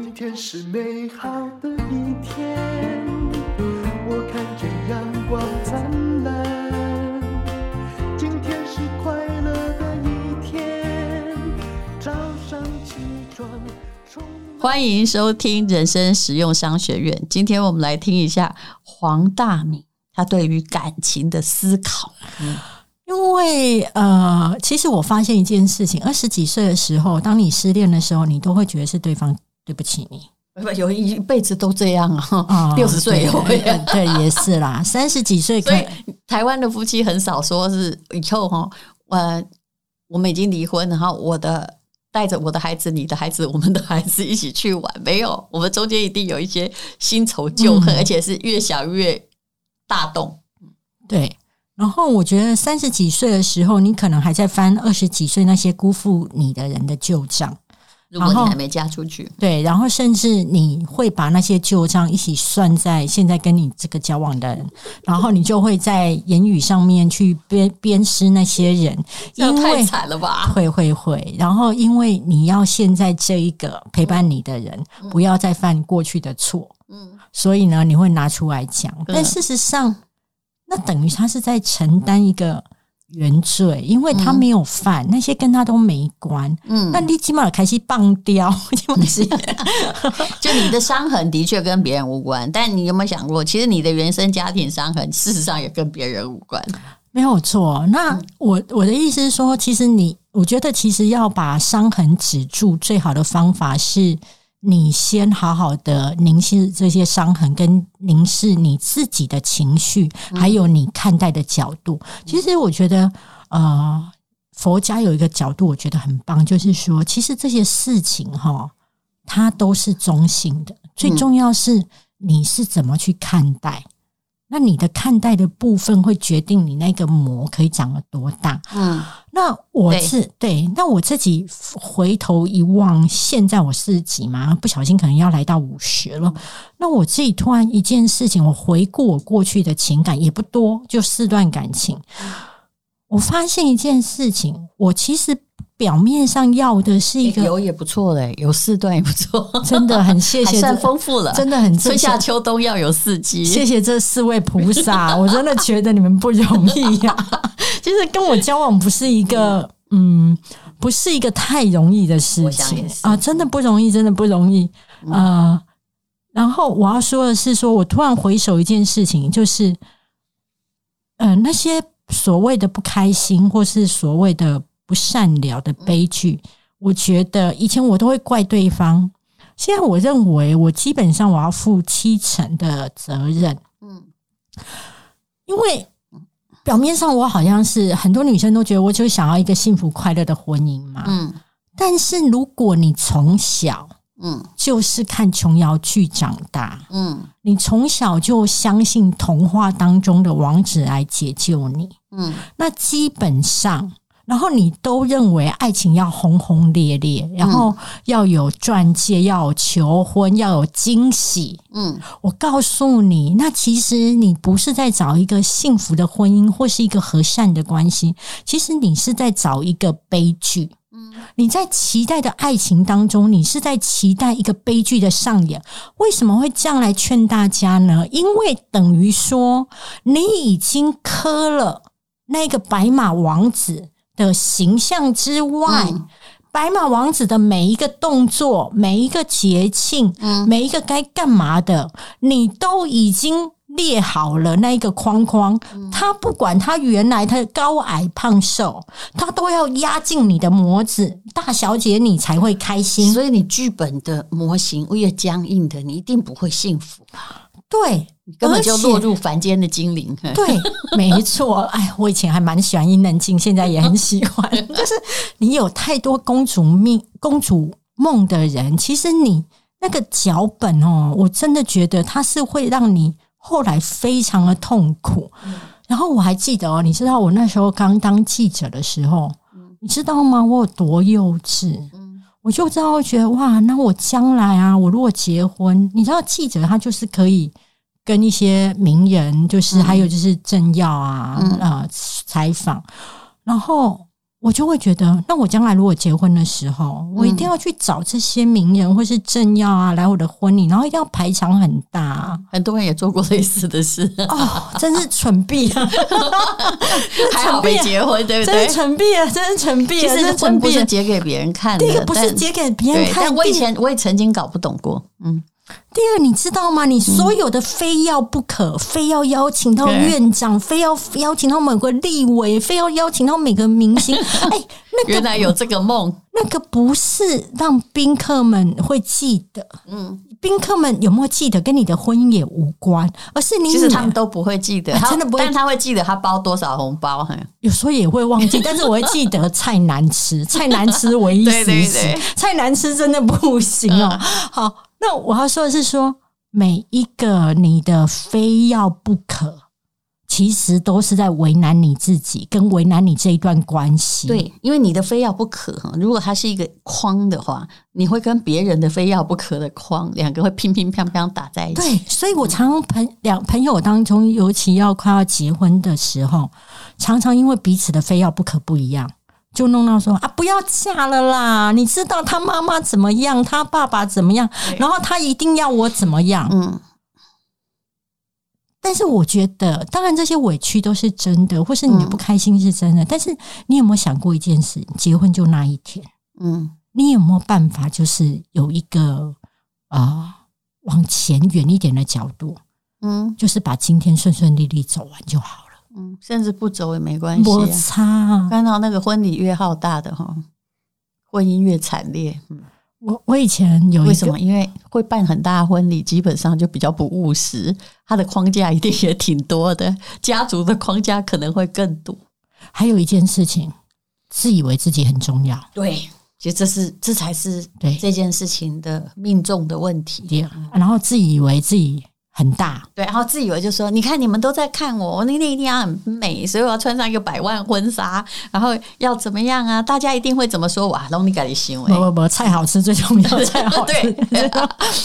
今天是美好的一天，我看见阳光灿烂。今天是快乐的一天，早上起床。欢迎收听人生实用商学院。今天我们来听一下黄大米他对于感情的思考。嗯，因为呃，其实我发现一件事情：二十几岁的时候，当你失恋的时候，你都会觉得是对方。对不起你，有一辈子都这样啊，六十岁也会，对，也是啦。三十几岁，所以台湾的夫妻很少说是以后哈，呃，我们已经离婚，然后我的带着我的孩子、你的孩子、我们的孩子一起去玩，没有，我们中间一定有一些新仇旧恨，嗯、而且是越想越大动。对，然后我觉得三十几岁的时候，你可能还在翻二十几岁那些辜负你的人的旧账。如果你还没嫁出去，对，然后甚至你会把那些旧账一起算在现在跟你这个交往的人，然后你就会在言语上面去鞭鞭尸那些人，因为太惨了吧？会会会，然后因为你要现在这一个陪伴你的人不要再犯过去的错，嗯，所以呢，你会拿出来讲，但事实上，那等于他是在承担一个。原罪，因为他没有犯，嗯、那些跟他都没关。嗯，那你起码开始放掉，是 就你的伤痕的确跟别人无关，但你有没有想过，其实你的原生家庭伤痕，事实上也跟别人无关。没有错。那我我的意思是说，其实你，我觉得其实要把伤痕止住，最好的方法是。你先好好的凝视这些伤痕，跟凝视你自己的情绪，还有你看待的角度。其实我觉得，呃，佛家有一个角度，我觉得很棒，就是说，其实这些事情哈，它都是中性的，最重要是你是怎么去看待。那你的看待的部分会决定你那个膜可以长得多大。嗯，那我是对，对，那我自己回头一望，现在我四十几嘛，不小心可能要来到五十了。那我自己突然一件事情，我回顾我过去的情感也不多，就四段感情。我发现一件事情，我其实。表面上要的是一个有也不错嘞，有四段也不错，真的很谢谢，还算丰富了，真的很春夏秋冬要有四季，谢谢这四位菩萨，我真的觉得你们不容易呀。其实跟我交往不是一个，嗯，不是一个太容易的事情啊，真的不容易，真的不容易啊。然后我要说的是，说我突然回首一件事情，就是，嗯，那些所谓的不开心，或是所谓的。不善了的悲剧，我觉得以前我都会怪对方，现在我认为我基本上我要负七成的责任。嗯，因为表面上我好像是很多女生都觉得我就想要一个幸福快乐的婚姻嘛。嗯，但是如果你从小嗯就是看琼瑶剧长大，嗯，你从小就相信童话当中的王子来解救你，嗯，那基本上。然后你都认为爱情要轰轰烈烈，然后要有钻戒，要有求婚，要有惊喜。嗯，我告诉你，那其实你不是在找一个幸福的婚姻，或是一个和善的关系，其实你是在找一个悲剧。嗯，你在期待的爱情当中，你是在期待一个悲剧的上演。为什么会这样来劝大家呢？因为等于说，你已经磕了那个白马王子的形象之外，嗯、白马王子的每一个动作、每一个节庆、嗯、每一个该干嘛的，你都已经列好了那一个框框。嗯、他不管他原来他的高矮胖瘦，他都要压进你的模子，大小姐你才会开心。所以你剧本的模型越僵硬的，你一定不会幸福。对。根本就落入凡间的精灵。对，没错。哎，我以前还蛮喜欢伊能静，现在也很喜欢。就是你有太多公主命、公主梦的人，其实你那个脚本哦，我真的觉得它是会让你后来非常的痛苦。然后我还记得哦，你知道我那时候刚当记者的时候，你知道吗？我有多幼稚？我就知道觉得哇，那我将来啊，我如果结婚，你知道记者他就是可以。跟一些名人，就是还有就是政要啊，啊采访，然后我就会觉得，那我将来如果结婚的时候，我一定要去找这些名人或是政要啊来我的婚礼，然后一定要排场很大。很多人也做过类似的事哦，真是蠢逼啊！还好没结婚，对不对？真是蠢逼啊！真是蠢逼啊！其实婚不是结给别人看的，不是结给别人看。但我以前我也曾经搞不懂过，嗯。第二，你知道吗？你所有的非要不可，嗯、非要邀请到院长，非要邀请到某个立委，非要邀请到每个明星。哎、欸，那个原来有这个梦，那个不是让宾客们会记得。嗯，宾客们有没有记得，跟你的婚姻也无关，而是你。其实他们都不会记得，真的不会。但他会记得他包多少红包。有时候也会忘记，但是我会记得菜难吃，菜难吃唯一死死，菜难吃真的不行哦。嗯、好。那我要说的是说，每一个你的非要不可，其实都是在为难你自己，跟为难你这一段关系。对，因为你的非要不可哈，如果它是一个框的话，你会跟别人的非要不可的框，两个会乒乒乓乓打在一起。对，所以我常常朋两朋友当中，尤其要快要结婚的时候，常常因为彼此的非要不可不一样。就弄到说啊，不要嫁了啦！你知道他妈妈怎么样，他爸爸怎么样，然后他一定要我怎么样？嗯。但是我觉得，当然这些委屈都是真的，或是你的不开心是真的。嗯、但是你有没有想过一件事？结婚就那一天，嗯，你有没有办法，就是有一个啊、呃，往前远一点的角度，嗯，就是把今天顺顺利利走完就好了。嗯，甚至不走也没关系。我擦，看到那个婚礼越浩大的哈，婚姻越惨烈。嗯，我我以前有一，为什么？因为会办很大的婚礼，基本上就比较不务实，他的框架一定也挺多的，家族的框架可能会更多。还有一件事情，自以为自己很重要。对，其实这是这才是对这件事情的命中的问题。对，然后自以为自己。很大，对，然后自以为就说：“你看，你们都在看我，我那天一定要很美，所以我要穿上一个百万婚纱，然后要怎么样啊？大家一定会怎么说？哇，拢你家的行为，不不不，菜好吃最重要，菜好吃，对，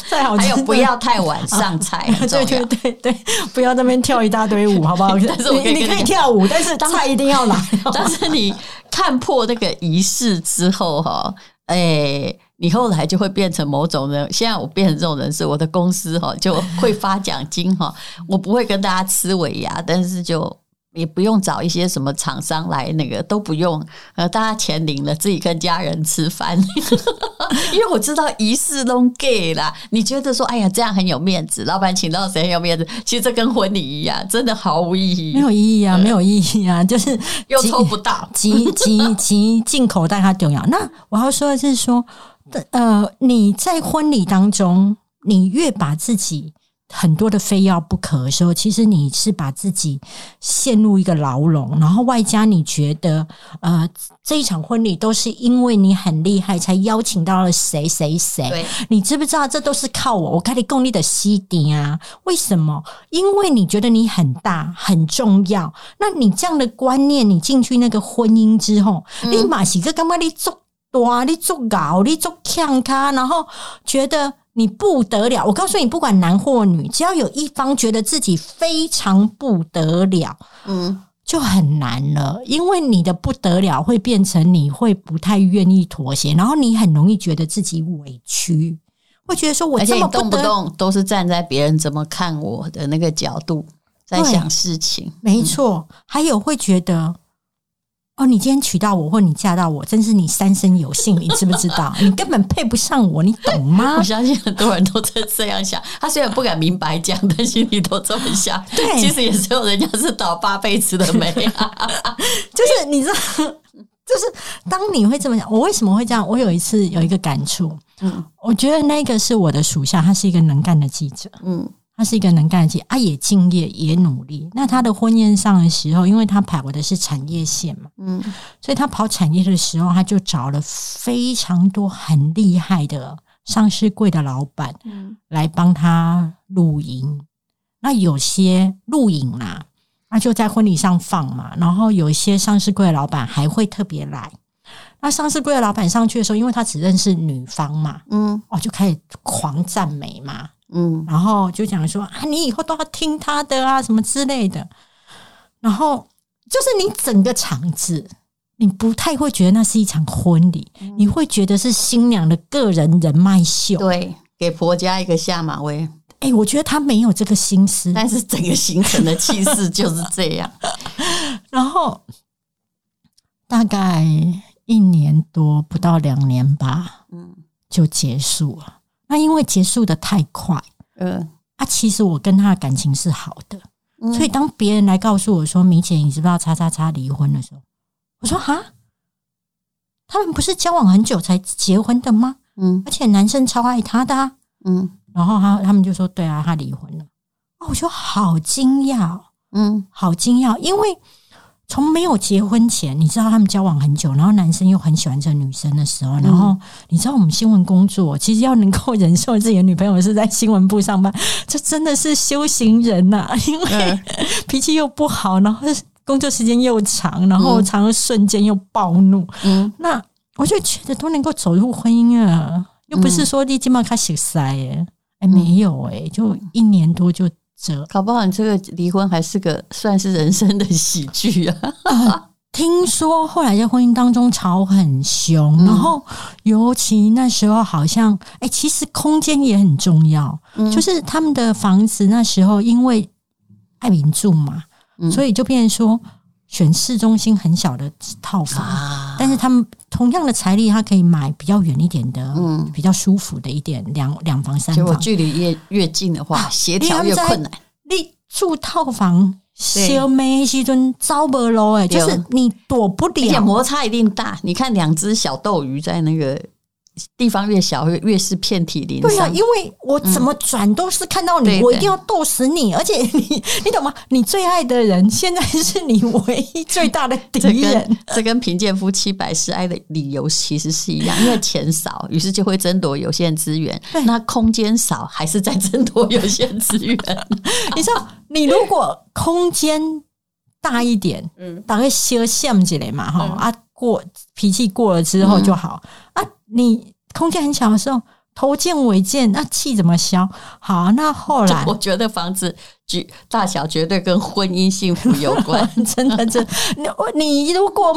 菜好吃，还有不要太晚上菜，对对对对，不要在那边跳一大堆舞，好不好？但是你你可以跳舞，但是菜一定要来。但是你看破那个仪式之后，哈，哎。”你后来就会变成某种人，现在我变成这种人是我的公司哈，就会发奖金哈，我不会跟大家吃尾牙，但是就也不用找一些什么厂商来那个都不用，呃，大家钱领了，自己跟家人吃饭，因为我知道仪式都给啦。你觉得说，哎呀，这样很有面子，老板请到谁很有面子？其实这跟婚礼一样，真的毫无意义，没有意义啊，没有意义啊，就是又抽不到，急急急进口袋它重要。那我要说的是说。呃，你在婚礼当中，你越把自己很多的非要不可的时候，其实你是把自己陷入一个牢笼，然后外加你觉得，呃，这一场婚礼都是因为你很厉害才邀请到了谁谁谁。你知不知道这都是靠我？我开你功力的吸顶啊？为什么？因为你觉得你很大很重要。那你这样的观念，你进去那个婚姻之后，嗯、你马喜哥干嘛？你做？哇！你做搞，你做看他，然后觉得你不得了。我告诉你，不管男或女，只要有一方觉得自己非常不得了，嗯，就很难了。因为你的不得了会变成你会不太愿意妥协，然后你很容易觉得自己委屈，会觉得说我这么不动不动都是站在别人怎么看我的那个角度在想事情。没错，嗯、还有会觉得。哦，你今天娶到我，或你嫁到我，真是你三生有幸，你知不知道？你根本配不上我，你懂吗？我相信很多人都在这样想。他虽然不敢明白讲，但心里都这么想。对，其实也只有人家是倒八辈子的霉啊。就是你知道，就是当你会这么想，我为什么会这样？我有一次有一个感触，嗯，我觉得那个是我的属下，他是一个能干的记者，嗯。他是一个能干的，啊，也敬业，也努力。那他的婚宴上的时候，因为他跑的是产业线嘛，嗯，所以他跑产业的时候，他就找了非常多很厉害的上市柜的老板，嗯，来帮他录影。那有些录影啦，那就在婚礼上放嘛。然后有一些上市柜的老板还会特别来。那上市柜的老板上去的时候，因为他只认识女方嘛，嗯，哦，就开始狂赞美嘛。嗯，然后就讲说啊，你以后都要听他的啊，什么之类的。然后就是你整个场子你不太会觉得那是一场婚礼，嗯、你会觉得是新娘的个人人脉秀，对，给婆家一个下马威。哎、欸，我觉得他没有这个心思，但是整个行程的气势就是这样。然后大概一年多不到两年吧，嗯，就结束了。那因为结束的太快，嗯，啊，其实我跟他的感情是好的，嗯、所以当别人来告诉我说：“米姐，你知不知道叉叉叉离婚的时候？”我说：“哈，他们不是交往很久才结婚的吗？嗯，而且男生超爱他的、啊，嗯。”然后他他们就说：“对啊，他离婚了。”哦，我说好惊讶，嗯，好惊讶，因为从没有结婚前，你知道他们交往很久，然后男生又很喜欢这个女生的时候，然后你知道我们新闻工作其实要能够忍受自己的女朋友是在新闻部上班，这真的是修行人呐、啊，因为脾气又不好，然后工作时间又长，然后常常瞬间又暴怒，嗯，那我就觉得都能够走入婚姻啊，又不是说你今晚开始塞耶。还没有哎、欸，就一年多就折，搞不好你这个离婚还是个算是人生的喜剧啊、呃！听说后来在婚姻当中吵很凶，嗯、然后尤其那时候好像哎、欸，其实空间也很重要，嗯、就是他们的房子那时候因为爱民住嘛，嗯、所以就变成说。选市中心很小的套房，啊、但是他们同样的财力，他可以买比较远一点的，嗯，比较舒服的一点两两房三房。距离越越近的话，协调、啊、越困难。你住套房，小妹西尊招不喽？哎，就是你躲不了，摩擦一定大。你看两只小斗鱼在那个。地方越小，越越是遍体鳞伤。对啊，因为我怎么转都是看到你，嗯、我一定要斗死你。而且 你，你懂吗？你最爱的人，现在是你唯一最大的敌人。这跟贫贱夫妻百事哀的理由其实是一样，因为钱少，于是就会争夺有限资源。那空间少，还是在争夺有限资源。你知道，你如果空间大一点，嗯，大概修像起来嘛，哈、嗯、啊，过脾气过了之后就好、嗯、啊。你空间很小的时候，头见尾见，那气怎么消？好，那后来我觉得房子绝大小绝对跟婚姻幸福有关，真的，真的。你你如果。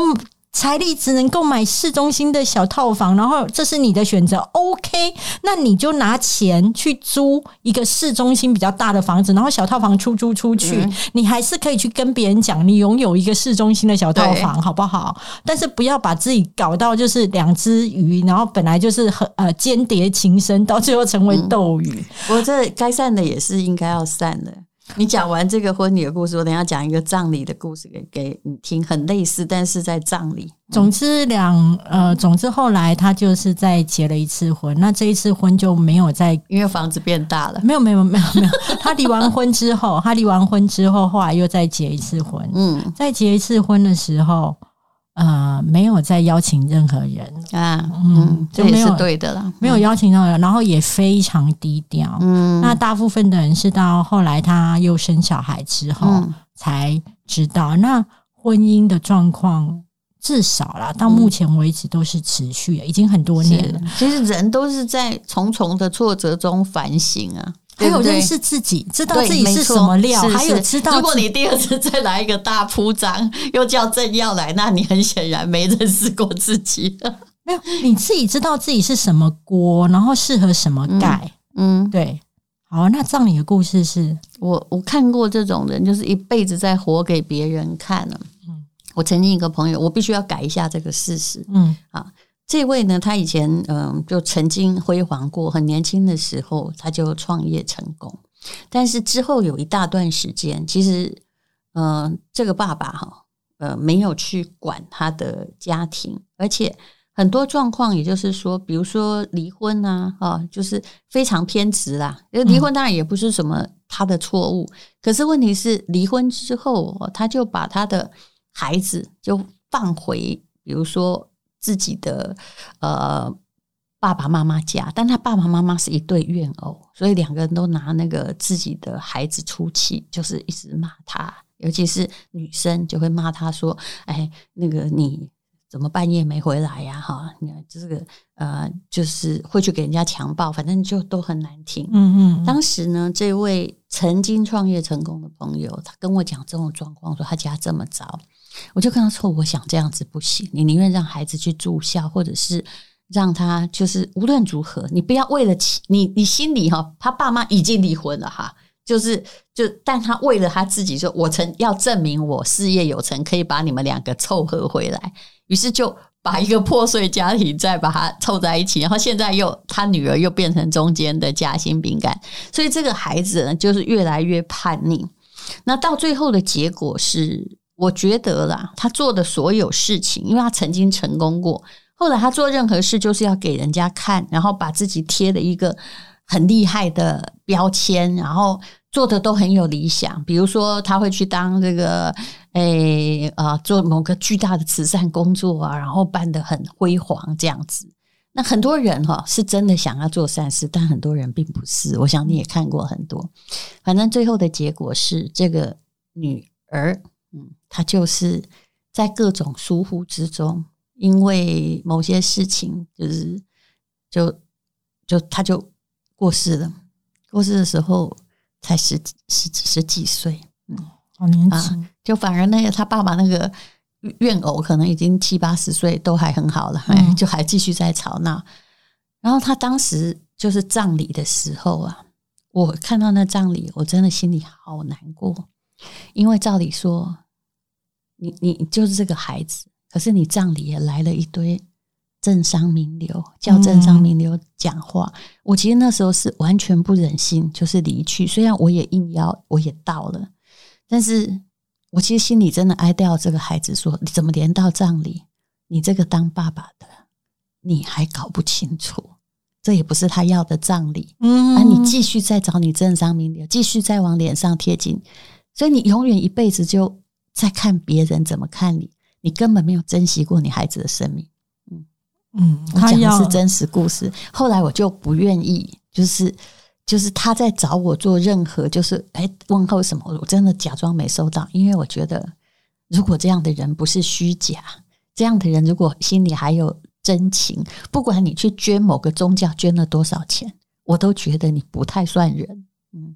财力只能够买市中心的小套房，然后这是你的选择，OK？那你就拿钱去租一个市中心比较大的房子，然后小套房出租出去，嗯、你还是可以去跟别人讲你拥有一个市中心的小套房，好不好？但是不要把自己搞到就是两只鱼，然后本来就是很呃间谍情深，到最后成为斗鱼。不过、嗯、这该散的也是应该要散的。你讲完这个婚礼的故事，我等下讲一个葬礼的故事给给你听，很类似，但是在葬礼。总之两呃，总之后来他就是再结了一次婚，那这一次婚就没有再，因为房子变大了。没有没有没有没有，他离完婚之后，他离完婚之后，后来又再结一次婚。嗯，再结一次婚的时候。呃，没有再邀请任何人啊，嗯，这也是对的了，没有邀请任何人，然后也非常低调。嗯，那大部分的人是到后来他又生小孩之后才知道，嗯、那婚姻的状况至少啦，到目前为止都是持续的，已经很多年了。其实人都是在重重的挫折中反省啊。还有认识自己，知道自己是什么料，还有知道，如果你第二次再来一个大铺张，又叫正要来，那你很显然没认识过自己。没有，你自己知道自己是什么锅，然后适合什么盖。嗯，对。好，那葬礼的故事是我我看过这种人，就是一辈子在活给别人看了。嗯，我曾经一个朋友，我必须要改一下这个事实。嗯，啊。这位呢，他以前嗯、就曾经辉煌过，很年轻的时候他就创业成功，但是之后有一大段时间，其实嗯、呃，这个爸爸哈呃没有去管他的家庭，而且很多状况，也就是说，比如说离婚啊，啊，就是非常偏执啦。因为离婚当然也不是什么他的错误，可是问题是离婚之后，他就把他的孩子就放回，比如说。自己的呃爸爸妈妈家，但他爸爸妈妈是一对怨偶，所以两个人都拿那个自己的孩子出气，就是一直骂他，尤其是女生就会骂他说：“哎，那个你怎么半夜没回来呀？哈，你看这个呃，就是会去给人家强暴，反正就都很难听。”嗯嗯。当时呢，这位曾经创业成功的朋友，他跟我讲这种状况，说他家这么糟。我就跟他说：“我想这样子不行，你宁愿让孩子去住校，或者是让他就是无论如何，你不要为了你，你心里哈，他爸妈已经离婚了哈，就是就，但他为了他自己说，我曾要证明我事业有成，可以把你们两个凑合回来，于是就把一个破碎家庭再把它凑在一起，然后现在又他女儿又变成中间的夹心饼干，所以这个孩子呢，就是越来越叛逆。那到最后的结果是。”我觉得啦，他做的所有事情，因为他曾经成功过，后来他做任何事就是要给人家看，然后把自己贴了一个很厉害的标签，然后做的都很有理想。比如说，他会去当这个，诶啊，做某个巨大的慈善工作啊，然后办得很辉煌这样子。那很多人哈是真的想要做善事，但很多人并不是。我想你也看过很多，反正最后的结果是这个女儿。嗯，他就是在各种疏忽之中，因为某些事情，就是就就他就过世了。过世的时候才十十十几岁，嗯，好年轻。啊，就反而那个他爸爸那个怨偶，可能已经七八十岁，都还很好了，嗯，就还继续在吵闹。然后他当时就是葬礼的时候啊，我看到那葬礼，我真的心里好难过，因为照理说。你你就是这个孩子，可是你葬礼也来了一堆政商名流，叫政商名流讲话。嗯、我其实那时候是完全不忍心，就是离去。虽然我也应邀，我也到了，但是我其实心里真的哀悼这个孩子说，说你怎么连到葬礼，你这个当爸爸的，你还搞不清楚，这也不是他要的葬礼。嗯，啊你继续再找你政商名流，继续再往脸上贴金，所以你永远一辈子就。在看别人怎么看你，你根本没有珍惜过你孩子的生命。嗯嗯，我讲的是真实故事。后来我就不愿意，就是就是他在找我做任何，就是哎问候什么，我真的假装没收到，因为我觉得如果这样的人不是虚假，这样的人如果心里还有真情，不管你去捐某个宗教捐了多少钱，我都觉得你不太算人。嗯，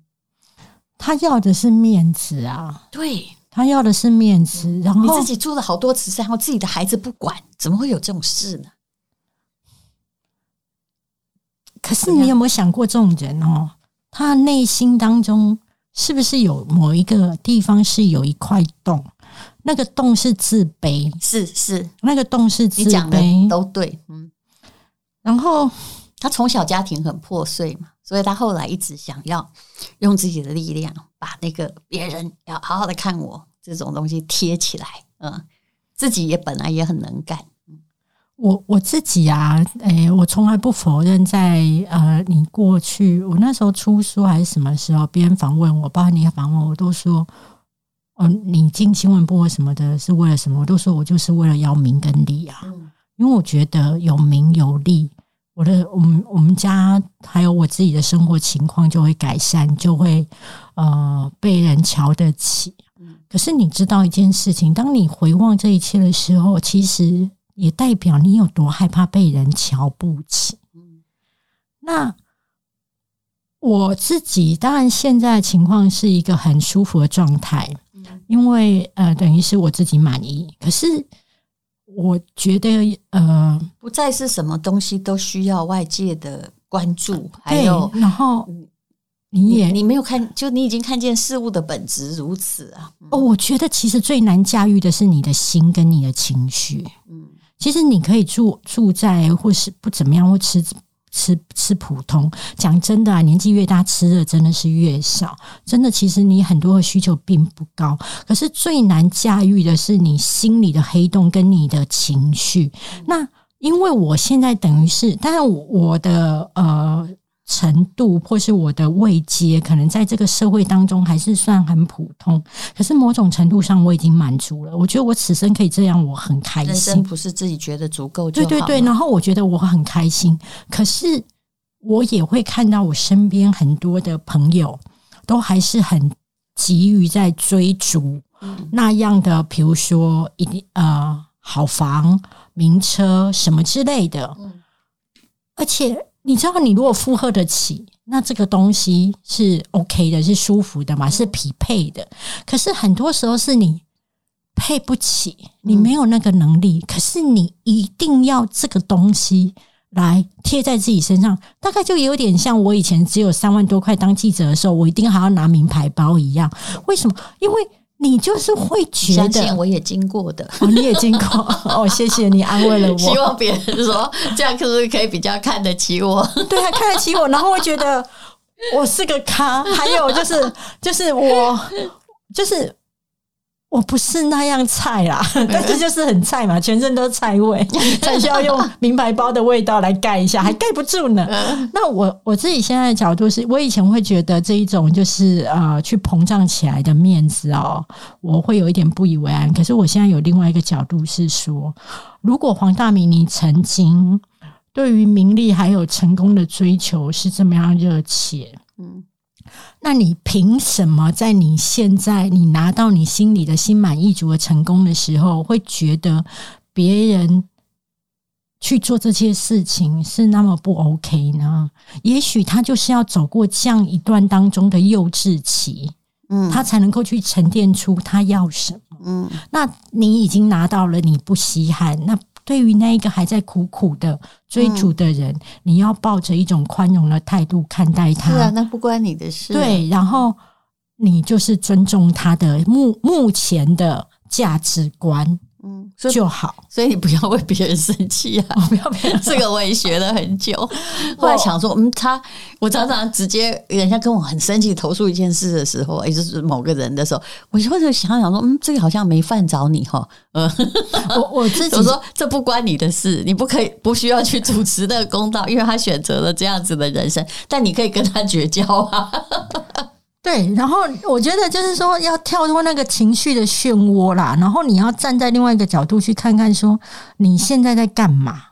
他要的是面子啊，对。他要的是面子，然后你自己做了好多慈善，然后自己的孩子不管，怎么会有这种事呢？可是你有没有想过，这种人哦，他内心当中是不是有某一个地方是有一块洞？那个洞是自卑，是是，那个洞是自卑，你讲的都对，嗯。然后他从小家庭很破碎嘛，所以他后来一直想要用自己的力量。把那个别人要好好的看我这种东西贴起来，嗯，自己也本来也很能干。我我自己啊，诶、欸，我从来不否认在呃，你过去我那时候出书还是什么时候，别人访问我，包括你访问我，都说，哦，你进新闻部什么的，是为了什么？我都说我就是为了要名跟利啊，嗯、因为我觉得有名有利。我的我们我们家还有我自己的生活情况就会改善，就会呃被人瞧得起。可是你知道一件事情，当你回望这一切的时候，其实也代表你有多害怕被人瞧不起。那我自己当然现在的情况是一个很舒服的状态，因为呃等于是我自己满意。可是。我觉得，呃，不再是什么东西都需要外界的关注，还有，然后你也你，你没有看，就你已经看见事物的本质如此啊。哦，我觉得其实最难驾驭的是你的心跟你的情绪。嗯，其实你可以住住在或是不怎么样，或吃。吃吃普通，讲真的啊，年纪越大，吃的真的是越少。真的，其实你很多的需求并不高，可是最难驾驭的是你心里的黑洞跟你的情绪。那因为我现在等于是，当然我的呃。程度或是我的位阶，可能在这个社会当中还是算很普通。可是某种程度上，我已经满足了。我觉得我此生可以这样，我很开心。人生不是自己觉得足够，对对对。然后我觉得我很开心。可是我也会看到我身边很多的朋友，都还是很急于在追逐那样的，比如说一定呃好房、名车什么之类的，而且。你知道，你如果负荷得起，那这个东西是 OK 的，是舒服的嘛，是匹配的。可是很多时候是你配不起，你没有那个能力，嗯、可是你一定要这个东西来贴在自己身上，大概就有点像我以前只有三万多块当记者的时候，我一定还要拿名牌包一样。为什么？因为你就是会觉得，相信我也经过的，哦，你也经过哦，谢谢你安慰了我。希望别人说这样，是不是可以比较看得起我，对，啊看得起我，然后会觉得我是个咖。还有就是，就是我，就是。我不是那样菜啦，但是就是很菜嘛，全身都是菜味，才需要用名牌包的味道来盖一下，还盖不住呢。那我我自己现在的角度是，我以前会觉得这一种就是呃去膨胀起来的面子哦，我会有一点不以为然。可是我现在有另外一个角度是说，如果黄大明你曾经对于名利还有成功的追求是这么样热切，嗯。那你凭什么在你现在你拿到你心里的心满意足的成功的时候，会觉得别人去做这些事情是那么不 OK 呢？也许他就是要走过这样一段当中的幼稚期，嗯，他才能够去沉淀出他要什么。嗯，那你已经拿到了，你不稀罕那。对于那一个还在苦苦的追逐的人，嗯、你要抱着一种宽容的态度看待他。是啊，那不关你的事。对，然后你就是尊重他的目目前的价值观。嗯，就好，所以你不要为别人生气啊！不要别人，这个我也学了很久。后来想说，嗯，他，我常常直接人家跟我很生气投诉一件事的时候，也就是某个人的时候，我就会想想说，嗯，这个好像没犯着你哈。嗯，我我自己 我说这不关你的事，你不可以不需要去主持那个公道，因为他选择了这样子的人生，但你可以跟他绝交啊。对，然后我觉得就是说要跳脱那个情绪的漩涡啦，然后你要站在另外一个角度去看看，说你现在在干嘛？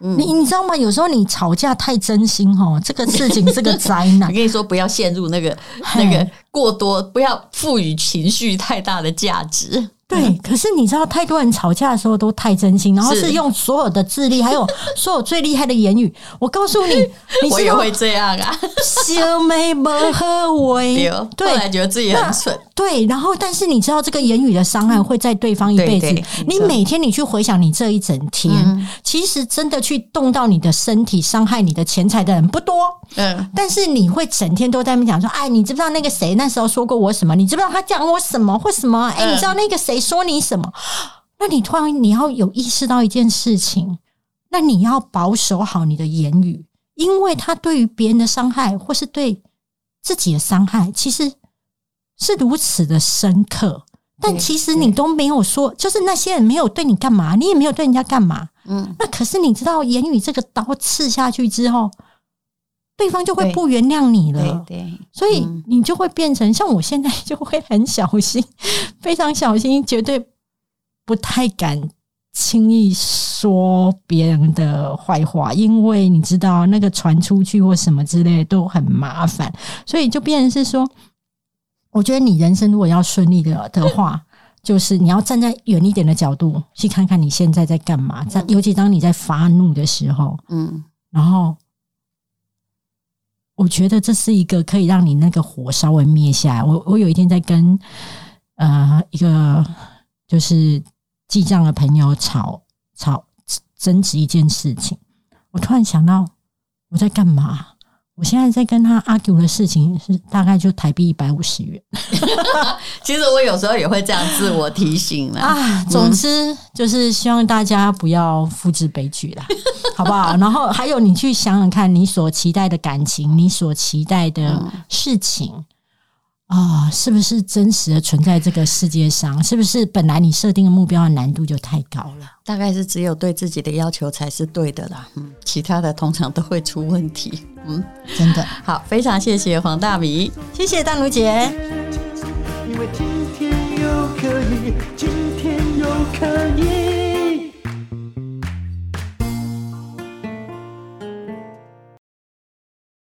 嗯、你你知道吗？有时候你吵架太真心哦，这个事情是个灾难。我跟你说，不要陷入那个那个过多，不要赋予情绪太大的价值。对，可是你知道，太多人吵架的时候都太真心，然后是用所有的智力，还有所有最厉害的言语。我告诉你，你我也会这样啊，小妹不和我，对，后来觉得自己很蠢。对，然后但是你知道，这个言语的伤害会在对方一辈子。你每天你去回想你这一整天，嗯、其实真的去动到你的身体、伤害你的钱财的人不多。嗯，但是你会整天都在那边讲说，哎，你知不知道那个谁那时候说过我什么？你知不知道他讲我什么或什么？哎，你知道那个谁？说你什么？那你突然你要有意识到一件事情，那你要保守好你的言语，因为他对于别人的伤害或是对自己的伤害，其实是如此的深刻。但其实你都没有说，就是那些人没有对你干嘛，你也没有对人家干嘛。嗯，那可是你知道，言语这个刀刺下去之后，对方就会不原谅你了，对，对，对，所以你就会变成像我现在就会很小心，非常小心，绝对不太敢轻易说别人的坏话，因为你知道那个传出去或什么之类都很麻烦，所以就变成是说，我觉得你人生如果要顺利的的话，就是你要站在远一点的角度去看看你现在在干嘛，在尤其当你在发怒的时候，嗯，然后。我觉得这是一个可以让你那个火稍微灭下来。我我有一天在跟呃一个就是记账的朋友吵吵争执一件事情，我突然想到我在干嘛？我现在在跟他 argue 的事情是大概就台币一百五十元。其实我有时候也会这样自我提醒啦。啊，总之就是希望大家不要复制悲剧啦，好不好？然后还有你去想想看，你所期待的感情，你所期待的事情。啊、哦，是不是真实的存在这个世界上？是不是本来你设定的目标的难度就太高了？大概是只有对自己的要求才是对的啦，嗯，其他的通常都会出问题。嗯，真的好，非常谢谢黄大米，谢谢淡如姐。因为今天又可以，今天又可以。